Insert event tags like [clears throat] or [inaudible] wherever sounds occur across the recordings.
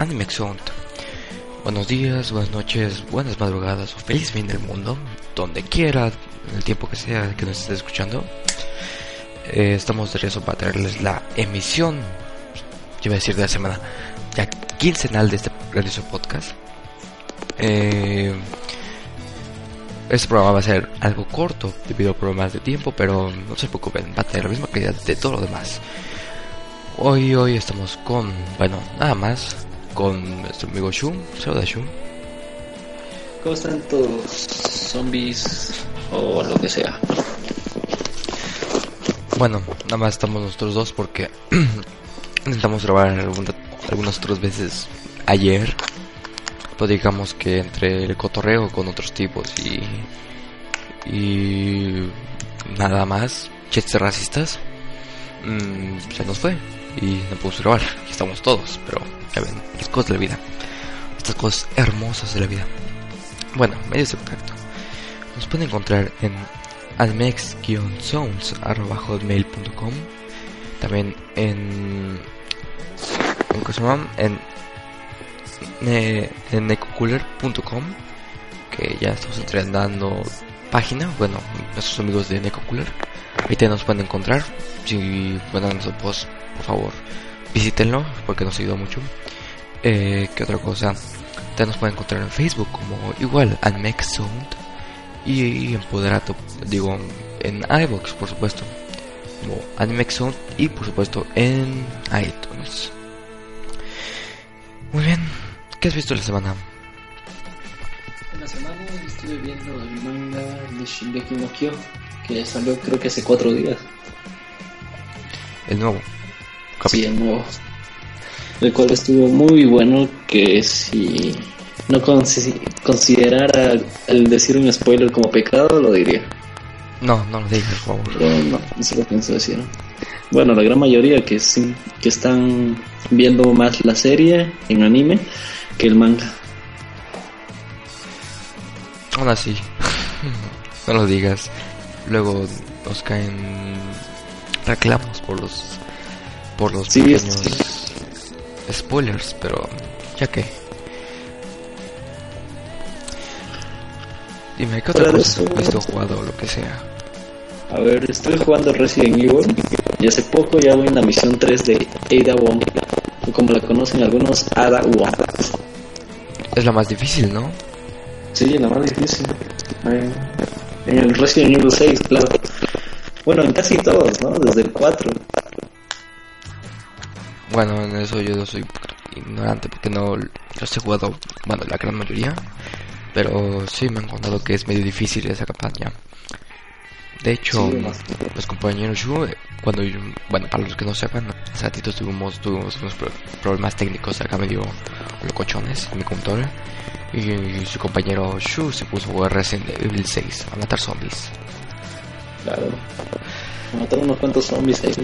Anime Sound. Buenos días, buenas noches, buenas madrugadas o feliz fin del mundo, donde quiera, en el tiempo que sea que nos esté escuchando. Eh, estamos de regreso para traerles la emisión, yo iba a decir de la semana, ya quincenal de este grandioso podcast. Eh, este programa va a ser algo corto debido a problemas de tiempo, pero no se preocupen, va a tener la misma calidad de todo lo demás. Hoy, hoy estamos con, bueno, nada más, con nuestro amigo Shun. Saluda Shun. ¿Cómo están todos? Zombies o lo que sea. Bueno, nada más estamos nosotros dos porque [clears throat] intentamos grabar alguna, algunas otras veces ayer. Pues digamos que entre el cotorreo con otros tipos y. y. nada más, chats racistas, mmm, se nos fue y no pudimos grabar. Aquí estamos todos, pero ya las cosas de la vida. Estas cosas hermosas de la vida. Bueno, medios de contacto. Nos pueden encontrar en almex-sounds.com También en. ¿En se llama? En. En Que ya estamos entrenando página. Bueno, nuestros amigos de Necocooler. Ahí te nos pueden encontrar. Si bueno, post por favor visítenlo porque nos ayuda mucho. Eh, ¿Qué otra cosa? También nos pueden encontrar en Facebook como igual Anmex Sound y, en Poderato, digo en iBox por supuesto, como Anmex Sound y por supuesto en iTunes. Muy bien, ¿qué has visto la semana? En la semana estuve viendo el manga de Shingeki no Kyo que salió creo que hace cuatro días. El nuevo. Sí, el nuevo. El cual estuvo muy bueno que si no considerara el decir un spoiler como pecado, lo diría. No, no lo digas, por favor. Pero no, eso lo pienso decir. Bueno, la gran mayoría que sí, que están viendo más la serie en anime que el manga. Aún así, [laughs] no lo digas. Luego nos caen reclamos por los por los Sí, pequeños sí. spoilers, pero ya que. Dime, ¿qué otra cosa has jugado o lo que sea? A ver, estoy jugando Resident Evil y hace poco ya voy en la misión 3 de Ada Wong, o como la conocen algunos, Ada Wong. Es la más difícil, ¿no? Sí, la más difícil. Eh, En el Resident Evil 6, claro. Bueno, en casi todos, ¿no? Desde el 4. Bueno, en eso yo soy ignorante porque no los he jugado, bueno, la gran mayoría. Pero sí me han contado que es medio difícil esa campaña. De hecho, Sí, los compañeros Shu, eh, cuando yo- bueno, para los que no sepan, hace ratito tuvimos, tuvimos unos pro- problemas técnicos acá medio locochones en mi computadora. Y su compañero Shu se puso a jugar Resident Evil 6 a matar zombies. Claro. Mataron unos cuantos zombies ahí.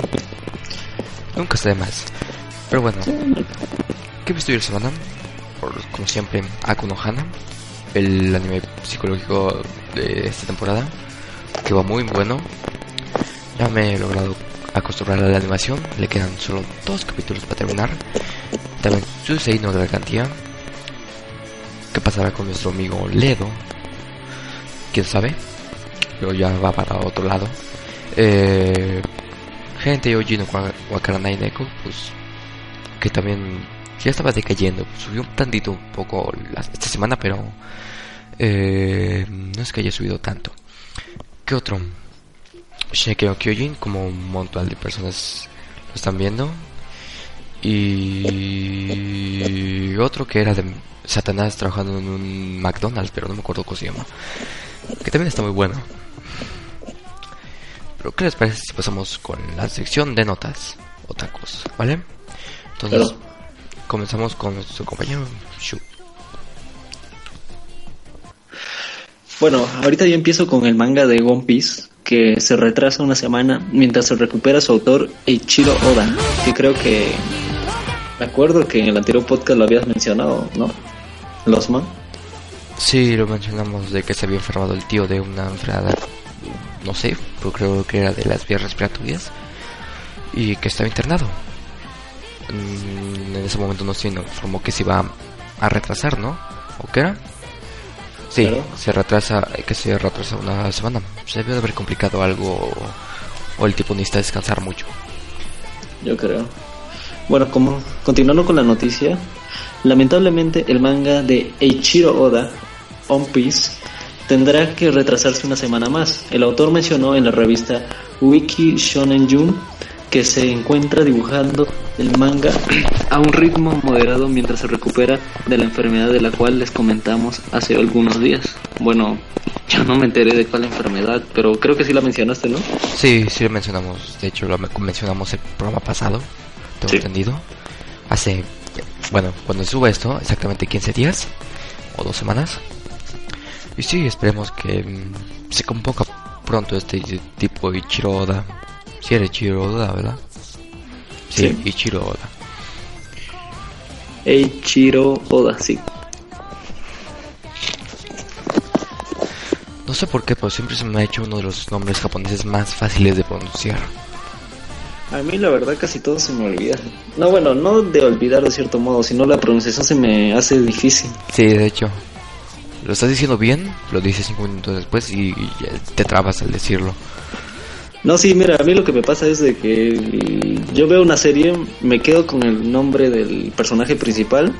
Nunca está de más. Pero bueno, ¿qué he visto yo la semana? Por, como siempre, Akuno Hana, el anime psicológico de esta temporada, que va muy bueno. Ya me he logrado acostumbrar a la animación, le quedan solo dos capítulos para terminar. También Suicide no de la cantidad. ¿Qué pasará con nuestro amigo Ledo? ¿Quién sabe? Pero ya va para otro lado. Eh, gente Yoji no Wa- Wakaranai Neko, pues que también ya estaba decayendo. Subió un tantito un poco esta semana, pero eh, no es que haya subido tanto. ¿Qué otro? Shingeki no Kyojin, como un montón de personas lo están viendo. Y otro que era de Satanás trabajando en un McDonald's, pero no me acuerdo cómo se llama. Que también está muy bueno. Pero ¿qué les parece si pasamos con la sección de notas? Otakus, ¿vale? Entonces, comenzamos con nuestro compañero Shu. Bueno, ahorita yo empiezo con el manga de One Piece, que se retrasa una semana mientras se recupera su autor Eiichiro Oda, que creo que... Me acuerdo que en el anterior podcast lo habías mencionado, ¿no? Los man. Sí, lo mencionamos de que se había enfermado el tío de una enfermedad, no sé, pero creo que era de las vías respiratorias y que estaba internado. Mm, en ese momento no se informó que se iba a retrasar, ¿no? ¿O qué era? Sí, se retrasa, que se retrasa una semana. Se debe de haber complicado algo o el tipo necesita descansar mucho. Yo creo. Bueno, como continuando con la noticia, lamentablemente el manga de Eiichiro Oda, One Piece, tendrá que retrasarse una semana más. El autor mencionó en la revista Wiki Shonen Jun que se encuentra dibujando el manga [clears throat] a un ritmo moderado mientras se recupera de la enfermedad de la cual les comentamos hace algunos días. Bueno, yo no me enteré de cuál enfermedad, pero creo que sí la mencionaste, ¿no? Sí, sí la mencionamos. De hecho, lo mencionamos el programa pasado, tengo entendido. Hace, bueno, cuando suba esto, exactamente 15 días o dos semanas. Y sí, esperemos que mm, se convoca pronto este tipo de Ichiro Si era Ichiro Oda, ¿verdad? Sí, sí. Ichiro Oda. Eiichiro Oda, sí. No sé por qué, pero siempre se me ha hecho uno de los nombres japoneses más fáciles de pronunciar. A mí la verdad casi todo se me olvida. No, bueno, no de olvidar de cierto modo, sino la pronunciación se me hace difícil. Sí, de hecho. Lo estás diciendo bien, lo dices cinco minutos después y te trabas al decirlo. No, sí, mira, a mí lo que me pasa es de que yo veo una serie, me quedo con el nombre del personaje principal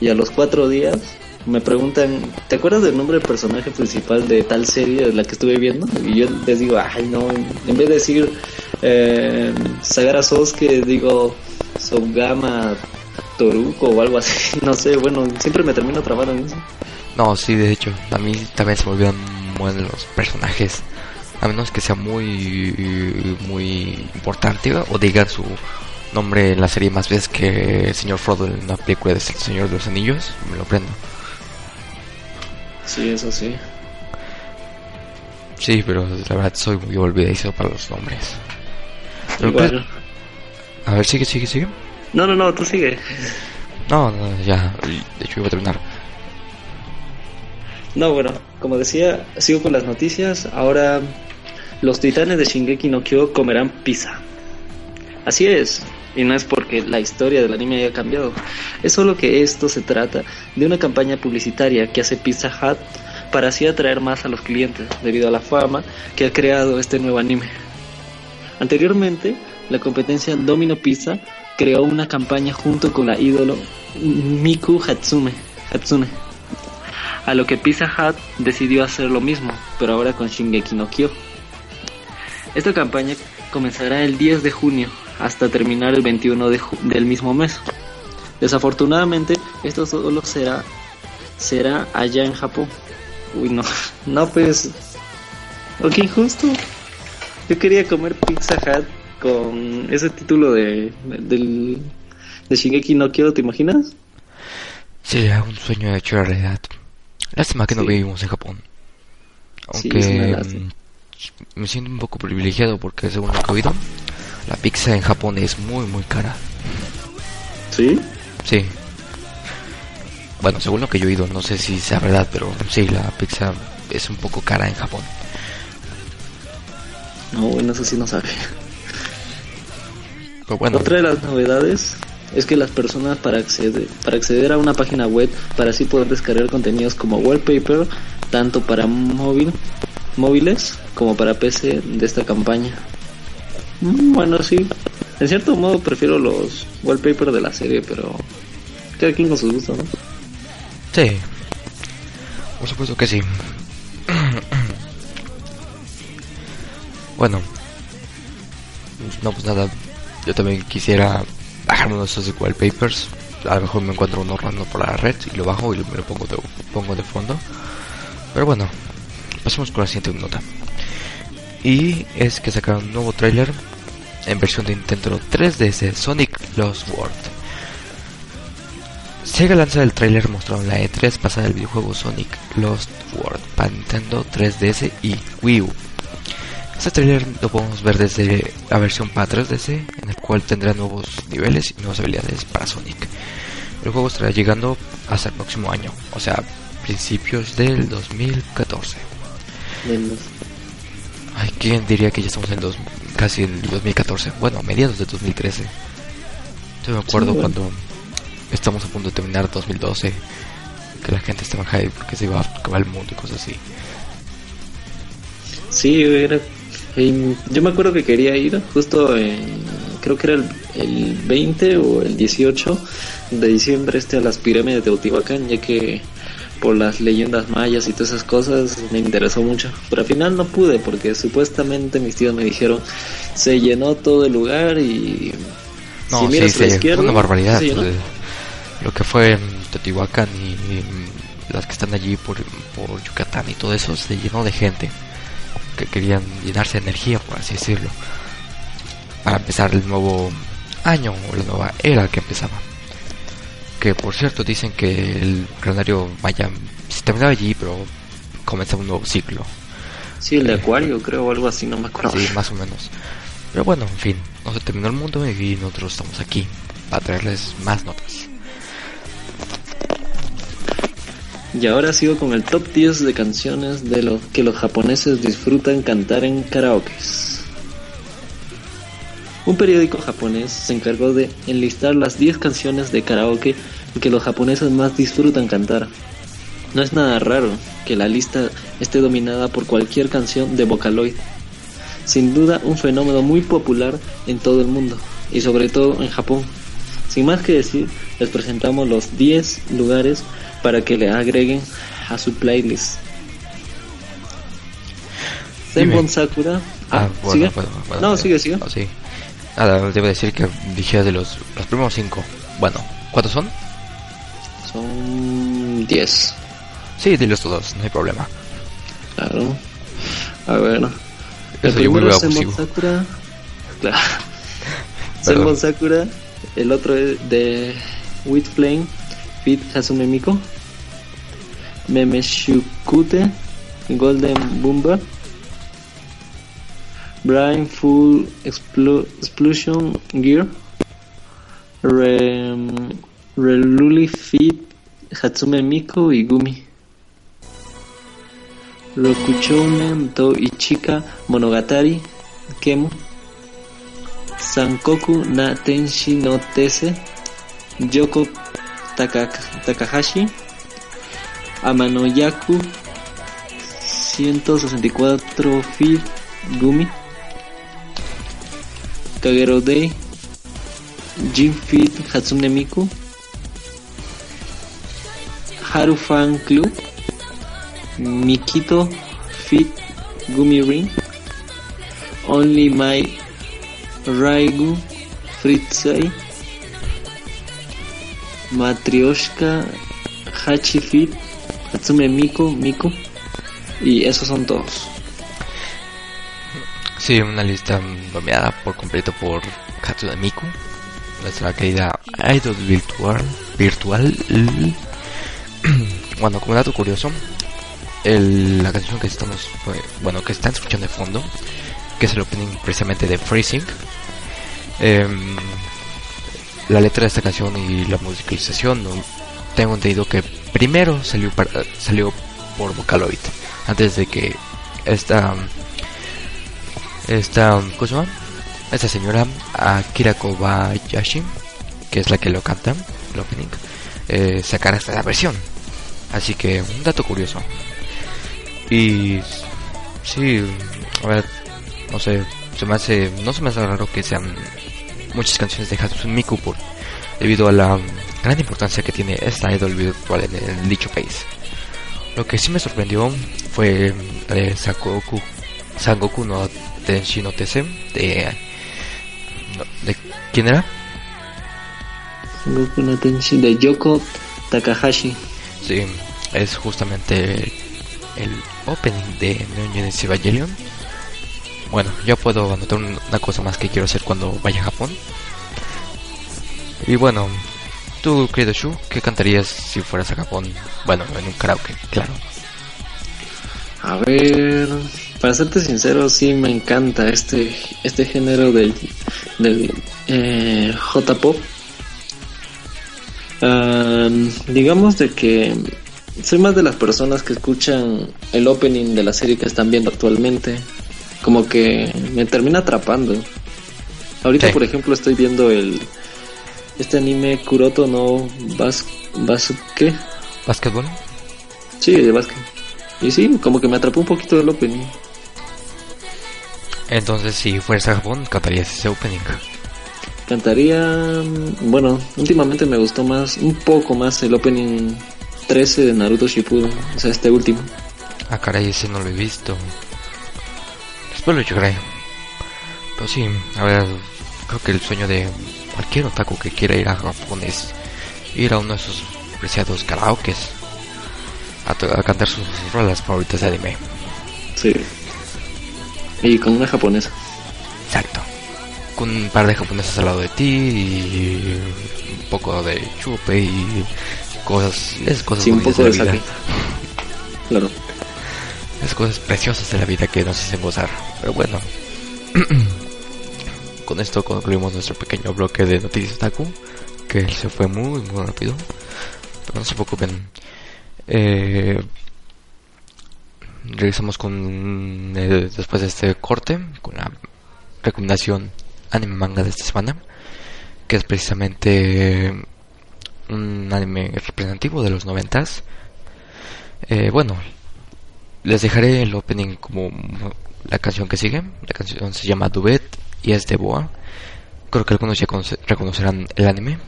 y a los cuatro días me preguntan, ¿te acuerdas del nombre del personaje principal de tal serie de la que estuve viendo? Y yo les digo, ay no, en vez de decir eh, Sagara Sosuke, digo Sogama Toruko o algo así, [laughs] no sé, bueno, siempre me termino trabando eso. No, sí, de hecho, a mí también se me olvidan los personajes, a menos que sea muy, muy importante o digan su nombre en la serie más veces que el señor Frodo en la película de El Señor de los Anillos, me lo prendo. Sí, eso sí. Sí, pero la verdad soy muy olvidadizo para los nombres. a ver, sigue, sigue, sigue. No, no, no, tú sigue. No, no, ya, de hecho iba a terminar. No, bueno, como decía, sigo con las noticias. Ahora los titanes de Shingeki no Kyo comerán pizza. Así es, y no es porque la historia del anime haya cambiado, es solo que esto se trata de una campaña publicitaria que hace Pizza Hut para así atraer más a los clientes debido a la fama que ha creado este nuevo anime. Anteriormente, la competencia Domino Pizza creó una campaña junto con la ídolo Miku Hatsume, Hatsune, a lo que Pizza Hut decidió hacer lo mismo, pero ahora con Shingeki no Kyo. Esta campaña comenzará el 10 de junio hasta terminar el 21 del mismo mes. Desafortunadamente, esto solo será será allá en Japón. Uy, no, [laughs] no pues, ok, justo. Yo quería comer Pizza Hut con ese título de del de Shingeki no quiero, ¿te imaginas? Sería un sueño hecho realidad. Lástima que no vivimos en Japón. Aunque mm, me siento un poco privilegiado porque según lo que he oído, la pizza en Japón es muy muy cara. ¿Sí? Sí. Bueno, según lo que yo he oído, no sé si sea verdad, pero sí, la pizza es un poco cara en Japón. No, bueno, eso sí no sabe. bueno. Otra de las novedades es que las personas para acceder, para acceder a una página web, para así poder descargar contenidos como wallpaper, tanto para móvil, móviles como para PC de esta campaña. Mm, bueno, sí. En cierto modo prefiero los wallpapers de la serie, pero cada quien con sus gustos, ¿no? Sí. Por supuesto que sí. [clears throat] bueno. No, pues nada. Yo también quisiera bajarme uno de esos wallpapers. A lo mejor me encuentro uno random por la red y lo bajo y me lo pongo de, pongo de fondo. Pero bueno, pasemos con la siguiente nota. Y es que sacaron un nuevo trailer en versión de Nintendo 3DS Sonic Lost World. Sega lanza el trailer mostrado en la E3 pasada del videojuego Sonic Lost World para Nintendo 3DS y Wii U. Este trailer lo podemos ver desde la versión para 3DS, en el cual tendrá nuevos niveles y nuevas habilidades para Sonic. El juego estará llegando hasta el próximo año, o sea, principios del 2014. Ay, ¿quién diría que ya estamos en dos, casi en 2014? Bueno, mediados de 2013. Yo me acuerdo cuando estamos a punto de terminar 2012, que la gente estaba hype porque se iba a acabar el mundo y cosas así. Sí, era, yo me acuerdo que quería ir justo en, creo que era el, el 20 o el 18 de diciembre este a las pirámides de Teotihuacán, ya que por las leyendas mayas y todas esas cosas me interesó mucho. Pero al final no pude porque supuestamente mis tíos me dijeron se llenó todo el lugar y no, si miras a la izquierda, una barbaridad. lo que fue Teotihuacán y, las que están allí por, por Yucatán y todo eso se llenó de gente que querían llenarse de energía, por así decirlo, para empezar el nuevo año o la nueva era que empezaba. Que por cierto dicen que el calendario vaya se terminaba allí, pero comenzaba un nuevo ciclo. Sí, el de Acuario creo o algo así, no me acuerdo. Sí, más o menos. Pero bueno, en fin, no se terminó el mundo y nosotros estamos aquí para traerles más notas. Y ahora sigo con el top 10 de canciones de lo que los japoneses disfrutan cantar en karaokes. Un periódico japonés se encargó de enlistar las 10 canciones de karaoke que los japoneses más disfrutan cantar. No es nada raro que la lista esté dominada por cualquier canción de Vocaloid. Sin duda un fenómeno muy popular en todo el mundo y sobre todo en Japón. Sin más que decir, les presentamos los 10 lugares para que le agreguen a su playlist. Zenbon Sakura. Ah, ah ¿sigue? no, sigue, sigue. Oh, sí. Nada, debo decir que dije de los, los primeros cinco. Bueno, ¿cuántos son? Son 10. Sí, de los todos, no hay problema. Claro. A ver. El primero es Zenbon Sakura. Claro. [laughs] Sakura. El otro es de With Flame, Fit Hasume Miko. Memeshukute, Golden Bumba, Brian Full Explosion Gear, Re, Reluli Fit, Hatsume Miko y Gumi. Rokuchounen To Ichika Monogatari Kemu Sankoku na Tenshi no Tese Yoko Takahashi. Amanoyaku 164 Feed Gumi. Kagero Day Jim Feed Hatsune Miku Haru Fan Club Mikito Feed Gumi Ring Only My Raigu Fritzai Matryoshka Hachi Feed Hatsume Miku, Miku. Y esos son todos. Sí, una lista dominada por completo por Hatsume Miku, nuestra querida idol virtual. virtual. Bueno, como dato curioso, el, la canción que estamos, bueno, que están escuchando de fondo, que es el opening precisamente de Freezing, em, la letra de esta canción y la musicalización, tengo entendido que primero salió, salió por Vocaloid, antes de que esta, esta, ¿cómo se llama? Esta señora Akira Kobayashi, que es la que lo canta, el opening, eh, sacara esta versión. Así que un dato curioso. Y sí, a ver, no sé, se me hace, no se me hace raro que sean muchas canciones de Hatsune Miku por, debido a la gran importancia que tiene esta idol virtual en, el dicho país. Lo que sí me sorprendió fue eh, Sakoku, Sangoku no Tenshi no Tese de, de ¿quién era? Sangoku no Tenshi de Yoko Takahashi. Es justamente el opening de Neon Genesis Evangelion. Bueno, yo puedo anotar una cosa más que quiero hacer cuando vaya a Japón. Y bueno, tú, querido Shu, ¿qué cantarías si fueras a Japón? Bueno, en un karaoke, claro. A ver, para serte sincero, sí me encanta este este género del, del eh, J-pop. Digamos de que soy más de las personas que escuchan el opening de la serie que están viendo actualmente. Como que me termina atrapando. Ahorita, por ejemplo, estoy viendo el este anime Kuroto no bas, bas ¿qué? ¿Básquetbol? Sí, de básquet. Y sí, como que me atrapó un poquito el opening. Entonces, si fueras a Japón, cantarías ese opening. Cantaría, mm, bueno, últimamente me gustó más, un poco más el opening 13 de Naruto Shippuden, o sea, este último. Ah, caray, ese no lo he visto. Después lo llegaré. Pero sí, a ver, creo que el sueño de cualquier otaku que quiera ir a Japón es ir a uno de esos preciados karaokes a, a cantar sus rolas favoritas de anime. Sí. Y con una japonesa. Exacto. Con un par de japoneses al lado de ti y un poco de chupe y cosas, es cosas Sí, un bonitas poco de la vida. Claro. Las cosas preciosas de la vida que nos hacen gozar. Pero bueno, [clears throat] con esto concluimos nuestro pequeño bloque de noticias Taku, que se fue muy, muy rápido. Pero no se preocupen. Eh, regresamos con eh, después de este corte con la recomendación anime manga de esta semana, que es precisamente un anime representativo de los noventas. Eh, bueno, les dejaré el opening como la canción que sigue. La canción se llama Duet y es de Boa. Creo que algunos ya conoce- reconocerán el anime.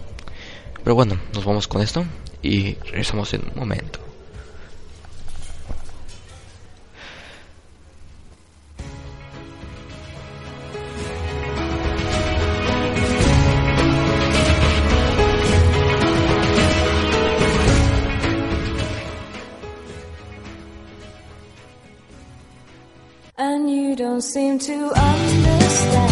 Pero bueno, nos vamos con esto y regresamos en un momento. Don't seem to understand.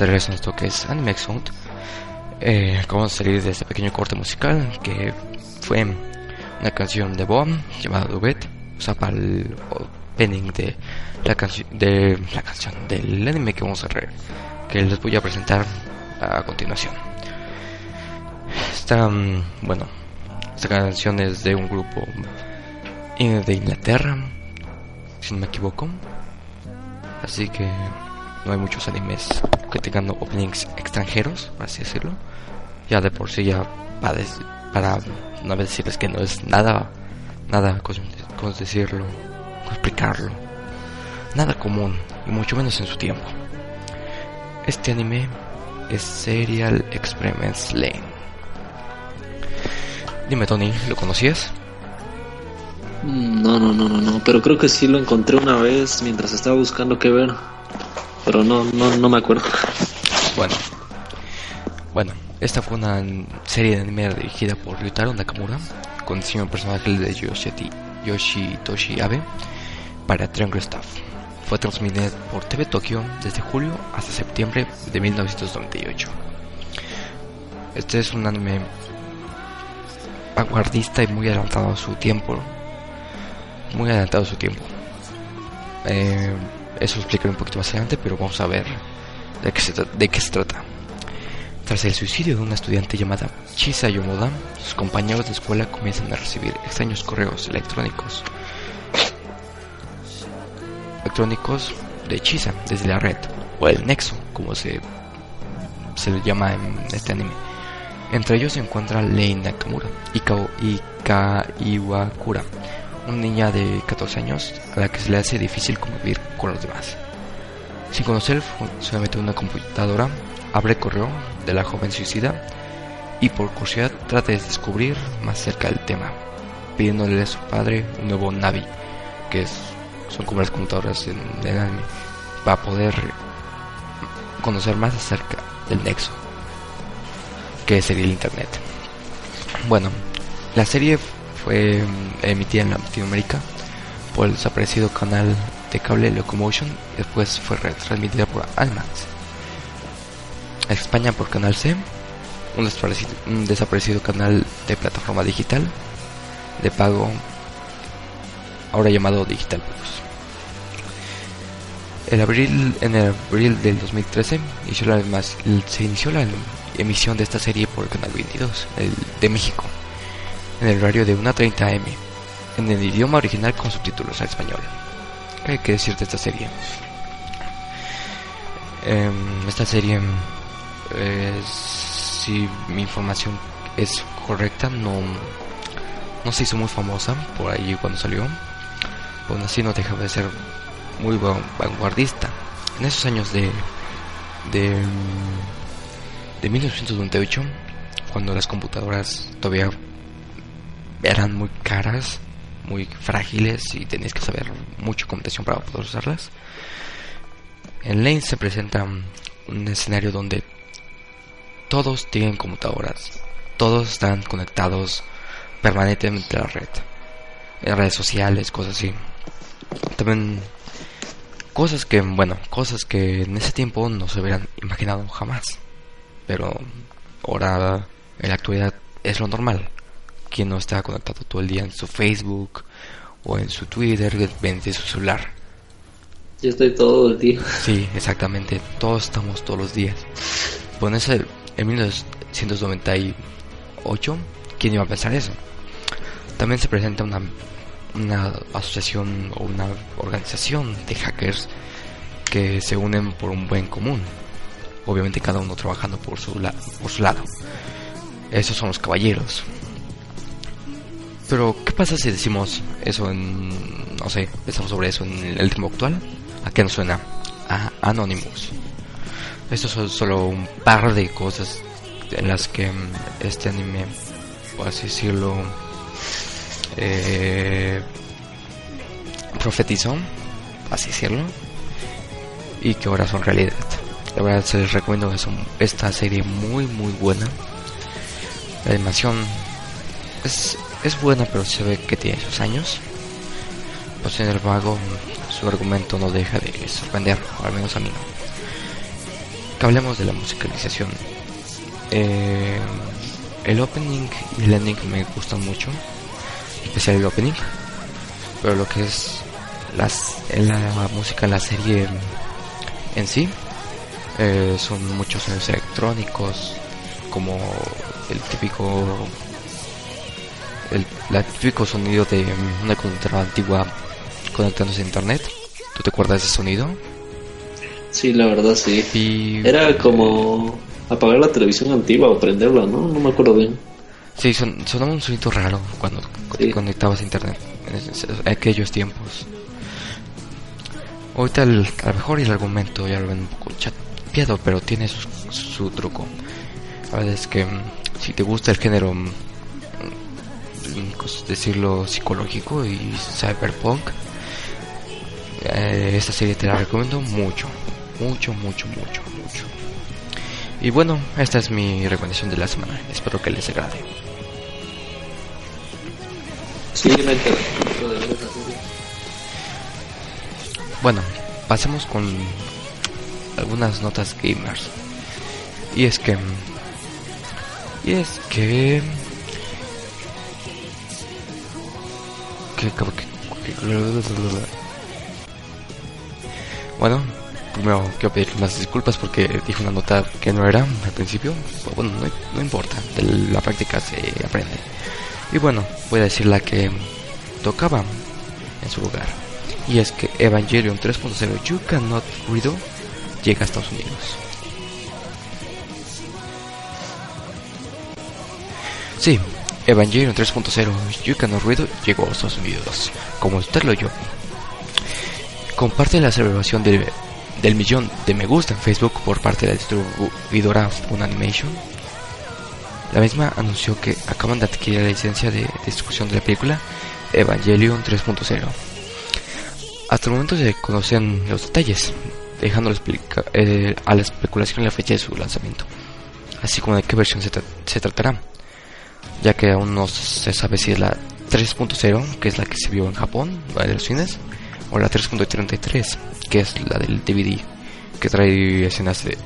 Estamos esto que es Anime Sound. Eh, acabamos de salir de este pequeño corte musical que fue una canción de Bob llamada Duet, o sea, para el opening de la de la canción del anime que vamos a ver, que les voy a presentar a continuación. Esta, mm, bueno, esta canción es de un grupo de Inglaterra, si no me equivoco. Así que no hay muchos animes que tengan openings extranjeros, así decirlo. Ya de por sí ya para, para no decirles que no es nada, nada, ¿cómo cómo decirlo? ¿Cómo explicarlo? Nada común, y mucho menos en su tiempo. Este anime es Serial Experiments Lane. Dime Tony, ¿lo conocías? Mm, No, no, no, no, no. Pero creo que sí lo encontré una vez mientras estaba buscando qué ver. Pero no, no, no me acuerdo. Bueno, bueno, esta fue una serie de anime dirigida por Ryutaro Nakamura, con diseño de personaje de Yoshiti, Abe para Triangle Staff. Fue transmitida por TV Tokyo desde julio hasta septiembre de 1998. Este es un anime vanguardista y muy adelantado a su tiempo. Muy adelantado a su tiempo. Eh, eso lo explicaré un poquito más adelante, pero vamos a ver de qué se, de qué se trata. Tras el suicidio de una estudiante llamada Chisa Yomoda, sus compañeros de escuela comienzan a recibir extraños correos electrónicos electrónicos de Chisa desde la red, o el nexo, como se, se le llama en este anime. Entre ellos se encuentra Lei Nakamura y Kao- y Ka Iwakura, una niña de 14 años a la que se le hace difícil convivir con los demás. Sin conocer el funcionamiento de una computadora, abre el correo de la joven suicida y por curiosidad trata de descubrir más cerca del tema, pidiéndole a su padre un nuevo Navi, que son como las computadoras en el anime, para poder conocer más acerca del nexo, que sería el internet. Bueno, la serie fue emitida en Latinoamérica por el desaparecido canal de cable Locomotion, después fue retransmitida por Almax. En España por Canal C, un desaparecido, canal de plataforma digital de pago, ahora llamado Digital Plus. El abril, en el abril del 2013 inició la, se inició la emisión de esta serie por Canal 22 el de México, en el horario de 1.30 am, en el idioma original con subtítulos al español. ¿Qué hay que decir de esta serie? Em, esta serie, eh, si mi información es correcta, no, no se hizo muy famosa por ahí cuando salió. Aún así no deja de ser muy van- vanguardista. En esos años de, de, de 1998, cuando las computadoras todavía eran muy caras, muy frágiles y tenías que saber mucha computación para poder usarlas. En Lane se presenta un escenario donde todos tienen computadoras, todos están conectados permanentemente a la red, en redes sociales, cosas así. También cosas que, bueno, cosas que en ese tiempo no se hubieran imaginado jamás, pero ahora en la actualidad es lo normal. Quien no está conectado todo el día en su Facebook o en su Twitter, desde su celular. Yo estoy todo el día. Sí, exactamente. Todos estamos todos los días. En, ese- en 1998, ¿quién iba a pensar eso? También se presenta una, una asociación o una organización de hackers que se unen por un buen común. Obviamente cada uno trabajando por su, la- por su lado. Esos son los caballeros. Pero, ¿qué pasa si decimos eso en... no sé, pensamos sobre eso en el tiempo actual? ¿A qué nos suena? A Anonymous. Esto son solo un par de cosas en las que mm, este anime, por así decirlo, eh, profetizó, así decirlo, y que ahora son realidad. La verdad se les recomiendo es un- esta serie muy muy buena. La animación es es buena, pero se ve que tiene sus años. Pues sin embargo, su argumento no deja de sorprender, al menos a mí no. Que hablemos de la musicalización. Eh, el opening y el ending me gustan mucho, especial el opening, pero lo que es las, en la música en la serie en sí eh, son muchos sonidos electrónicos, como el típico el, la típico sonido de una computadora antigua conectándose a internet. ¿Tú te acuerdas de ese sonido? Sí, la verdad sí. Y Era como apagar la televisión antigua o prenderla, ¿no? No me acuerdo bien. sí, son, sonaba un sonido raro cuando te Sí. conectabas a internet en, aquellos tiempos. Ahorita el, a lo mejor el argumento ya lo ven un poco chapeado, pero tiene su, su truco. La verdad es que mm, si te gusta el género, mm, mm, decirlo psicológico y cyberpunk, eh, esta serie te la recomiendo mucho, mucho, mucho, mucho, mucho. Y bueno, esta es mi recomendación de la semana. Espero que les agrade. Sí. Bueno, pasemos con algunas notas gamers. Y es que... Y es que... Bueno, primero quiero pedir unas disculpas porque dije una nota que no era al principio. Pero bueno, no, importa, la práctica se aprende. Y bueno, voy a decir la que tocaba en su lugar. Y es que Evangelion 3.0 You Cannot Read llega a Estados Unidos. Sí, Evangelion 3.0 You Cannot Read llegó a Estados Unidos, como usted lo oyó. Comparte la celebración del, del millón de me gusta en Facebook por parte de la distribuidora Funimation. La misma anunció que acaban de adquirir la licencia de distribución de la película Evangelion 3.0. Hasta el momento se conocen los detalles, dejando eh, a la especulación la fecha de su lanzamiento, así como de qué versión se, se tratará, ya que aún no se sabe si es la 3.0, que es la que se vio en Japón, de los cines, o la 3.33, que es la del DVD, que trae escenas de,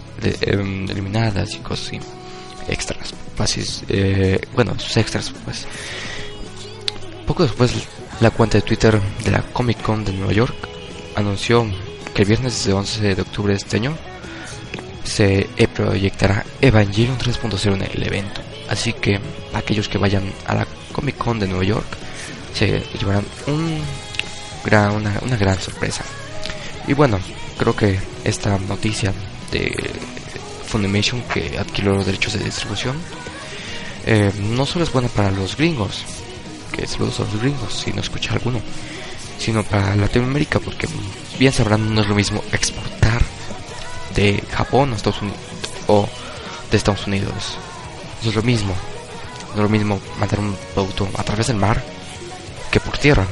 em, eliminadas y cosas así, extras, así, eh, bueno, sus extras, pues. Poco después, la cuenta de Twitter de la Comic Con de Nueva York anunció que el viernes de 11 de octubre de este año se eh, proyectará Evangelion 3.0 en el evento. Así que aquellos que vayan a la Comic Con de Nueva York se llevarán un gran, una, una gran sorpresa. Y bueno, creo que esta noticia de Funimation que adquirió los derechos de distribución eh, no solo es buena para los gringos, que saludos a los gringos, si no escucha alguno, sino para Latinoamérica, porque bien sabrán, no es lo mismo exportar de Japón a Estados Unidos o de Estados Unidos. No es lo mismo. No es lo mismo mandar un producto a través del mar que por tierra.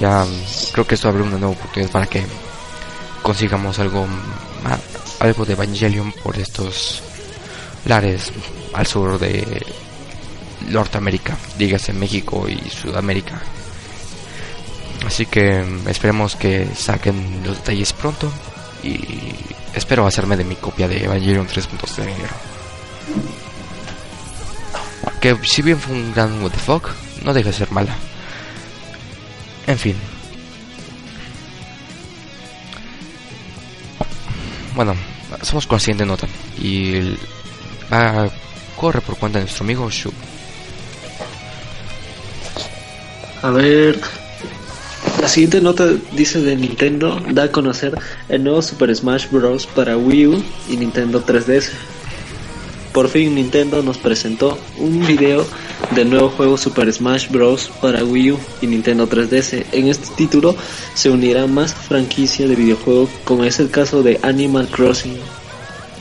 Ya mm, creo que esto abre una nueva oportunidad para que consigamos algo algo de Evangelion por estos lares al sur de Norteamérica, dígase México y Sudamérica. Así que mm, esperemos que saquen los detalles pronto y espero hacerme de mi copia de Evangelion 3.0. Que si bien fue un gran what no deja de ser mala. En fin. Bueno, somos con la siguiente nota. Y corre por cuenta de nuestro amigo Shu. A ver. La siguiente nota dice de Nintendo da a conocer el nuevo Super Smash Bros. para Wii U y Nintendo 3DS. Por fin Nintendo nos presentó un video del nuevo juego Super Smash Bros. para Wii U y Nintendo 3DS. En este título se unirá más franquicia de videojuegos como es el caso de Animal Crossing.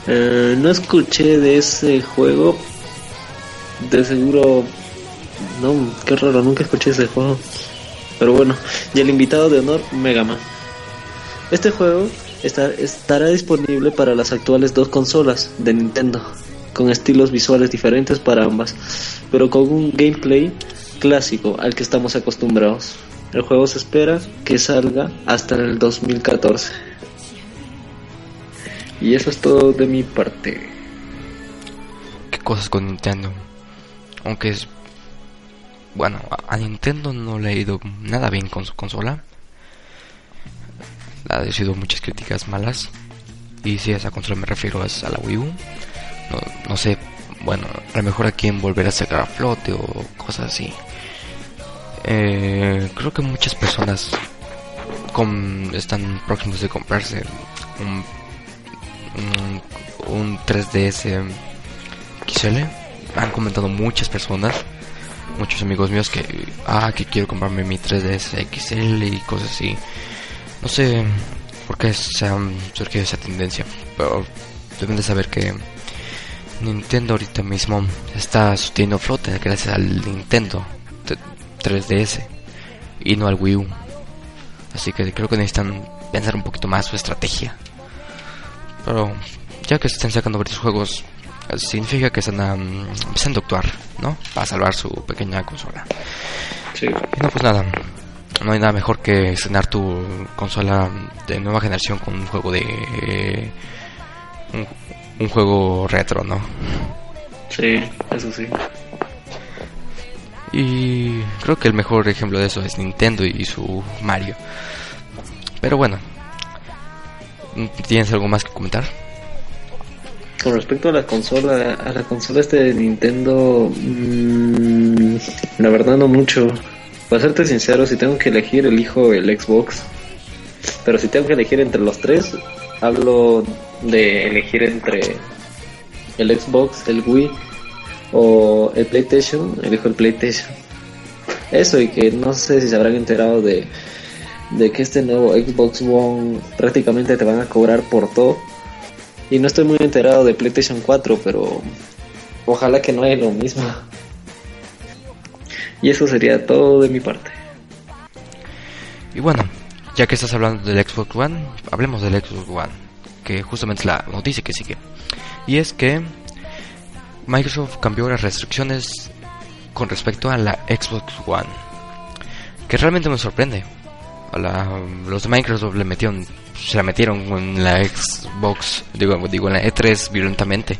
Eh, no escuché de ese juego. De seguro no, qué raro, nunca escuché ese juego. Pero bueno, y el invitado de honor, Mega Man. Este juego estará disponible para las actuales dos consolas de Nintendo, con estilos visuales diferentes para ambas, pero con un gameplay clásico al que estamos acostumbrados. El juego se espera que salga hasta el 2014. Y eso es todo de mi parte. qué cosas con Nintendo. Aunque es. Bueno, a- Nintendo no le ha ido nada bien con su consola. Ha recibido muchas críticas malas. Y si a esa consola me refiero es a la Wii U. No, no sé, bueno, a lo mejor a quién volver a sacar a flote o cosas así. Eh, creo que muchas personas com- están próximos de comprarse un, un, un 3DS XL. Han comentado muchas personas, muchos amigos míos que, ah, que quiero comprarme mi 3DS XL y cosas así. No sé por qué se ha surgido esa tendencia, pero deben de saber que Nintendo ahorita mismo está sosteniendo flote gracias al Nintendo t- 3DS y no al Wii U. Así que creo que necesitan pensar un poquito más su estrategia. Pero ya que se están sacando varios juegos, significa que están um, empezando a actuar, ¿no? Para salvar su pequeña consola. Sí. Y no, pues nada. No hay nada mejor que estrenar tu consola de nueva generación con un juego de. eh, un, un juego retro, ¿no? Sí, eso sí. Y creo que el mejor ejemplo de eso es Nintendo y su Mario. Pero bueno, ¿tienes algo más que comentar? Con respecto a la consola, a la consola este de Nintendo, mm, la verdad no mucho. Para serte sincero, si tengo que elegir, elijo el Xbox. Pero si tengo que elegir entre los tres, hablo de elegir entre el Xbox, el Wii o el PlayStation, elijo el PlayStation. Eso y que no sé si se habrán enterado de, de que este nuevo Xbox One prácticamente te van a cobrar por todo. Y no estoy muy enterado de PlayStation 4, pero ojalá que no haya lo mismo. Y eso sería todo de mi parte. Y bueno, ya que estás hablando del Xbox One, hablemos del Xbox One, que justamente es la noticia que sigue. Y es que Microsoft cambió las restricciones con respecto a la Xbox One, que realmente me sorprende. A la- los de Microsoft le metieron, se la metieron en la Xbox, digo, digo en la E3 violentamente.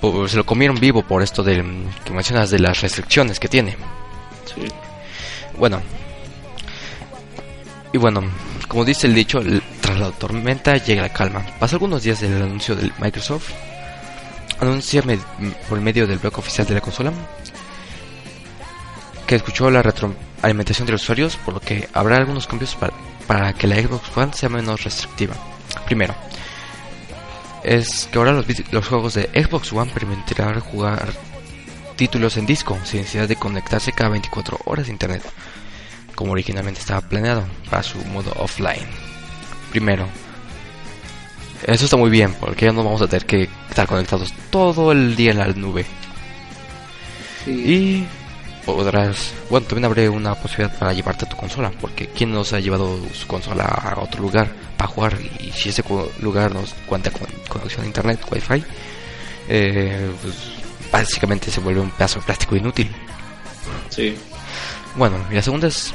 O se lo comieron vivo por esto del que mencionas de las restricciones que tiene. Sí. Bueno. Y bueno, como dice el dicho, la tormenta llega la calma. Pasó algunos días del anuncio de Microsoft. Anuncia por medio del blog oficial de la consola que escuchó la retroalimentación de los usuarios, por lo que habrá algunos cambios para, que la Xbox One sea menos restrictiva. Primero, es que ahora los, los juegos de Xbox One permitirán jugar títulos en disco sin necesidad de conectarse cada 24 horas a internet, como originalmente estaba planeado para su modo offline. Primero, eso está muy bien porque ya no vamos a tener que estar conectados todo el día en la nube. Y podrás, bueno, también habrá una posibilidad para llevarte tu consola, porque ¿quién nos ha llevado su consola a otro lugar para jugar? Y si ese lugar nos cuenta con conexión a internet, wifi, eh, pues básicamente se vuelve un pedazo de plástico inútil. Sí. Bueno, y la segunda es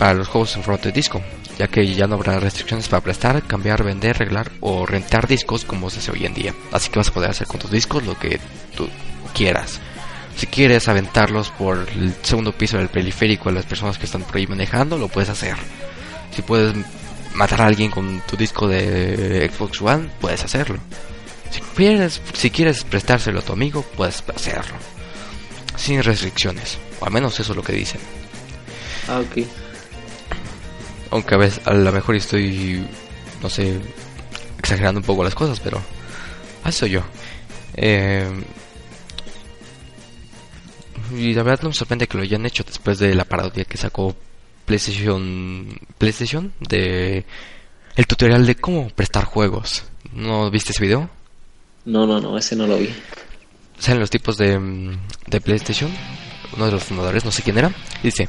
para los juegos en formato de disco, ya que ya no habrá restricciones para prestar, cambiar, vender, arreglar o rentar discos como se hace hoy en día. Así que vas a poder hacer con tus discos lo que tú quieras. Si quieres aventarlos por el segundo piso del periférico a las personas que están por ahí manejando, lo puedes hacer. Si puedes matar a alguien con tu disco de Xbox One, puedes hacerlo. Si quieres, si quieres prestárselo a tu amigo, puedes hacerlo. Sin restricciones. O al menos eso es lo que dicen. Ah. Aunque a veces a lo mejor estoy, no sé, exagerando un poco las cosas, pero así soy yo. Eh, y la verdad no me sorprende que lo hayan hecho después de la parodia que sacó PlayStation, PlayStation de el tutorial de cómo prestar juegos. ¿No viste ese video? No, no, no, ese no lo vi. salen los tipos de, de PlayStation, uno de los fundadores, no sé quién era, dice,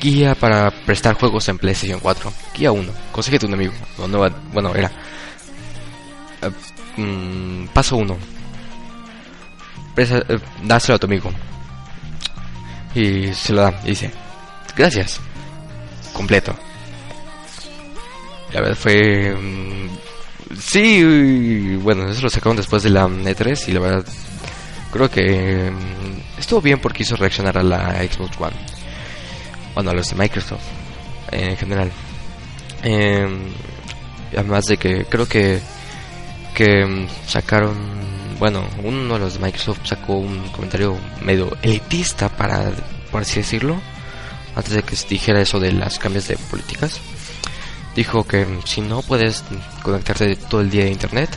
guía para prestar juegos en PlayStation 4, guía 1, consíguete un amigo, no, no, bueno, era, eh, mm, paso 1, Presa- eh, dáselo a tu amigo, Y se lo da. Y dice, gracias. Completo. La verdad fue... mm, Sí, bueno, eso lo sacaron después de la E3 y la verdad creo que mm, estuvo bien porque hizo reaccionar a la Xbox One. Bueno, a los de Microsoft en general. Eh, además de que creo que que mm, sacaron, bueno, uno de los de Microsoft sacó un comentario medio elitista para, por así decirlo, antes de que se dijera eso de las cambios de políticas. Dijo que mm, si no puedes conectarte todo el día a internet,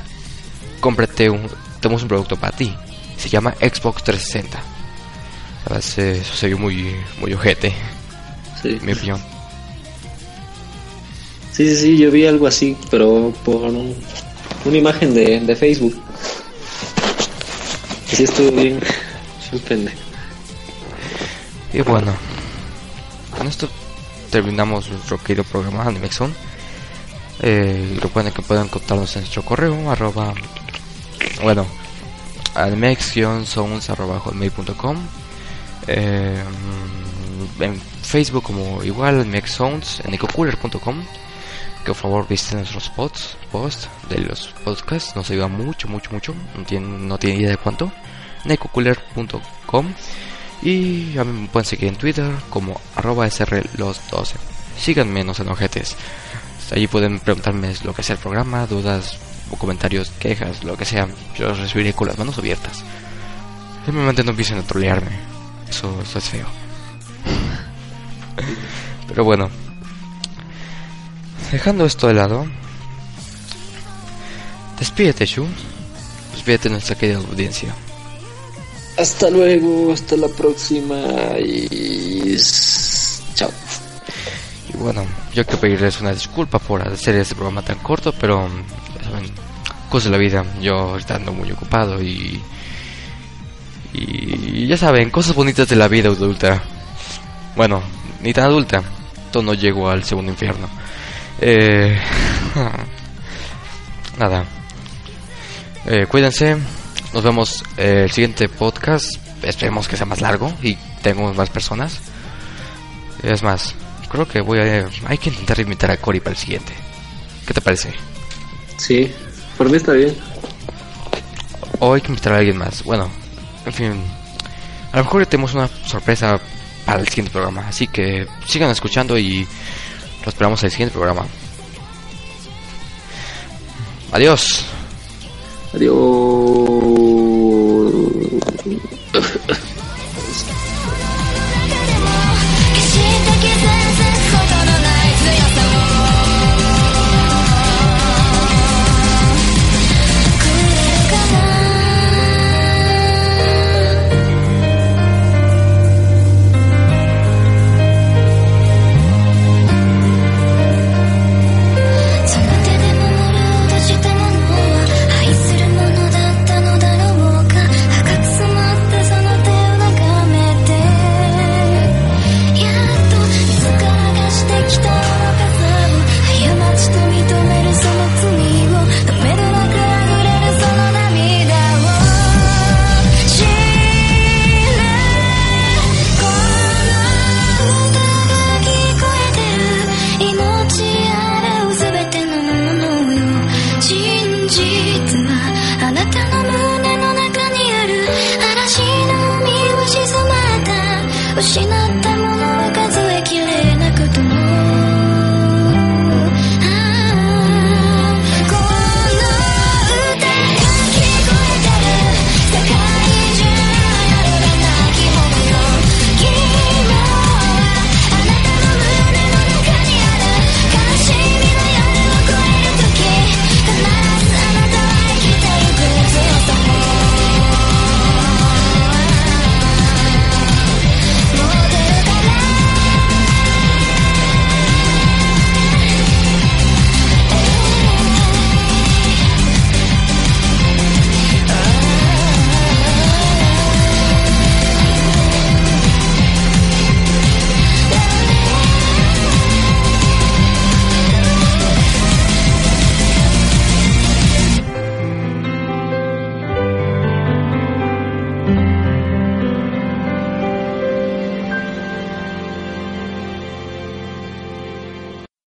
cómprate un, tenemos un producto para ti. Se llama Xbox 360. La verdad, se- eso se vio muy, muy ojete, Sí. mi opinión. sí, sí, sí, yo vi algo así, pero por un- una imagen de, de Facebook. Y sí estuvo bien. bien pendejo. Y bueno, con esto terminamos nuestro querido programa Animexon. Eh, recuerden que pueden contarnos en nuestro correo arroba bueno animex-sounds arroba hotmail.com eh, en Facebook como igual animexsounds en ecocooler.com que por favor visiten nuestros posts post de los podcasts nos ayuda mucho mucho mucho no tienen no tienen idea de cuánto en y a me pueden seguir en Twitter como arroba srlos12. Síganme, no sean ojetes. Allí pueden preguntarme lo que sea el programa, dudas o comentarios, quejas, lo que sea. Yo los recibiré con las manos abiertas. Simplemente no empiecen a trolearme. Eso, eso es feo. [laughs] Pero bueno. Dejando esto de lado. Despídete, Shu. Despídete de nuestra querida audiencia. Hasta luego, hasta la próxima y chao. Y bueno, yo quiero pedirles una disculpa por hacer este programa tan corto, pero ya saben, cosas de la vida. Yo ahorita ando muy ocupado y. Y ya saben, cosas bonitas de la vida adulta. Bueno, ni tan adulta. Todo no llego al segundo infierno. Eh, [laughs] nada. Eh, cuídense. Nos vemos eh, el siguiente podcast. Esperemos que sea más largo y tengamos más personas. Es más, creo que voy a... Hay que intentar invitar a Cory para el siguiente. ¿Qué te parece? Sí, por mí está bien. O hay que invitar a alguien más. Bueno, en fin. A lo mejor tenemos una sorpresa para el siguiente programa. Así que sigan escuchando y los esperamos el siguiente programa. Adiós. Adiós.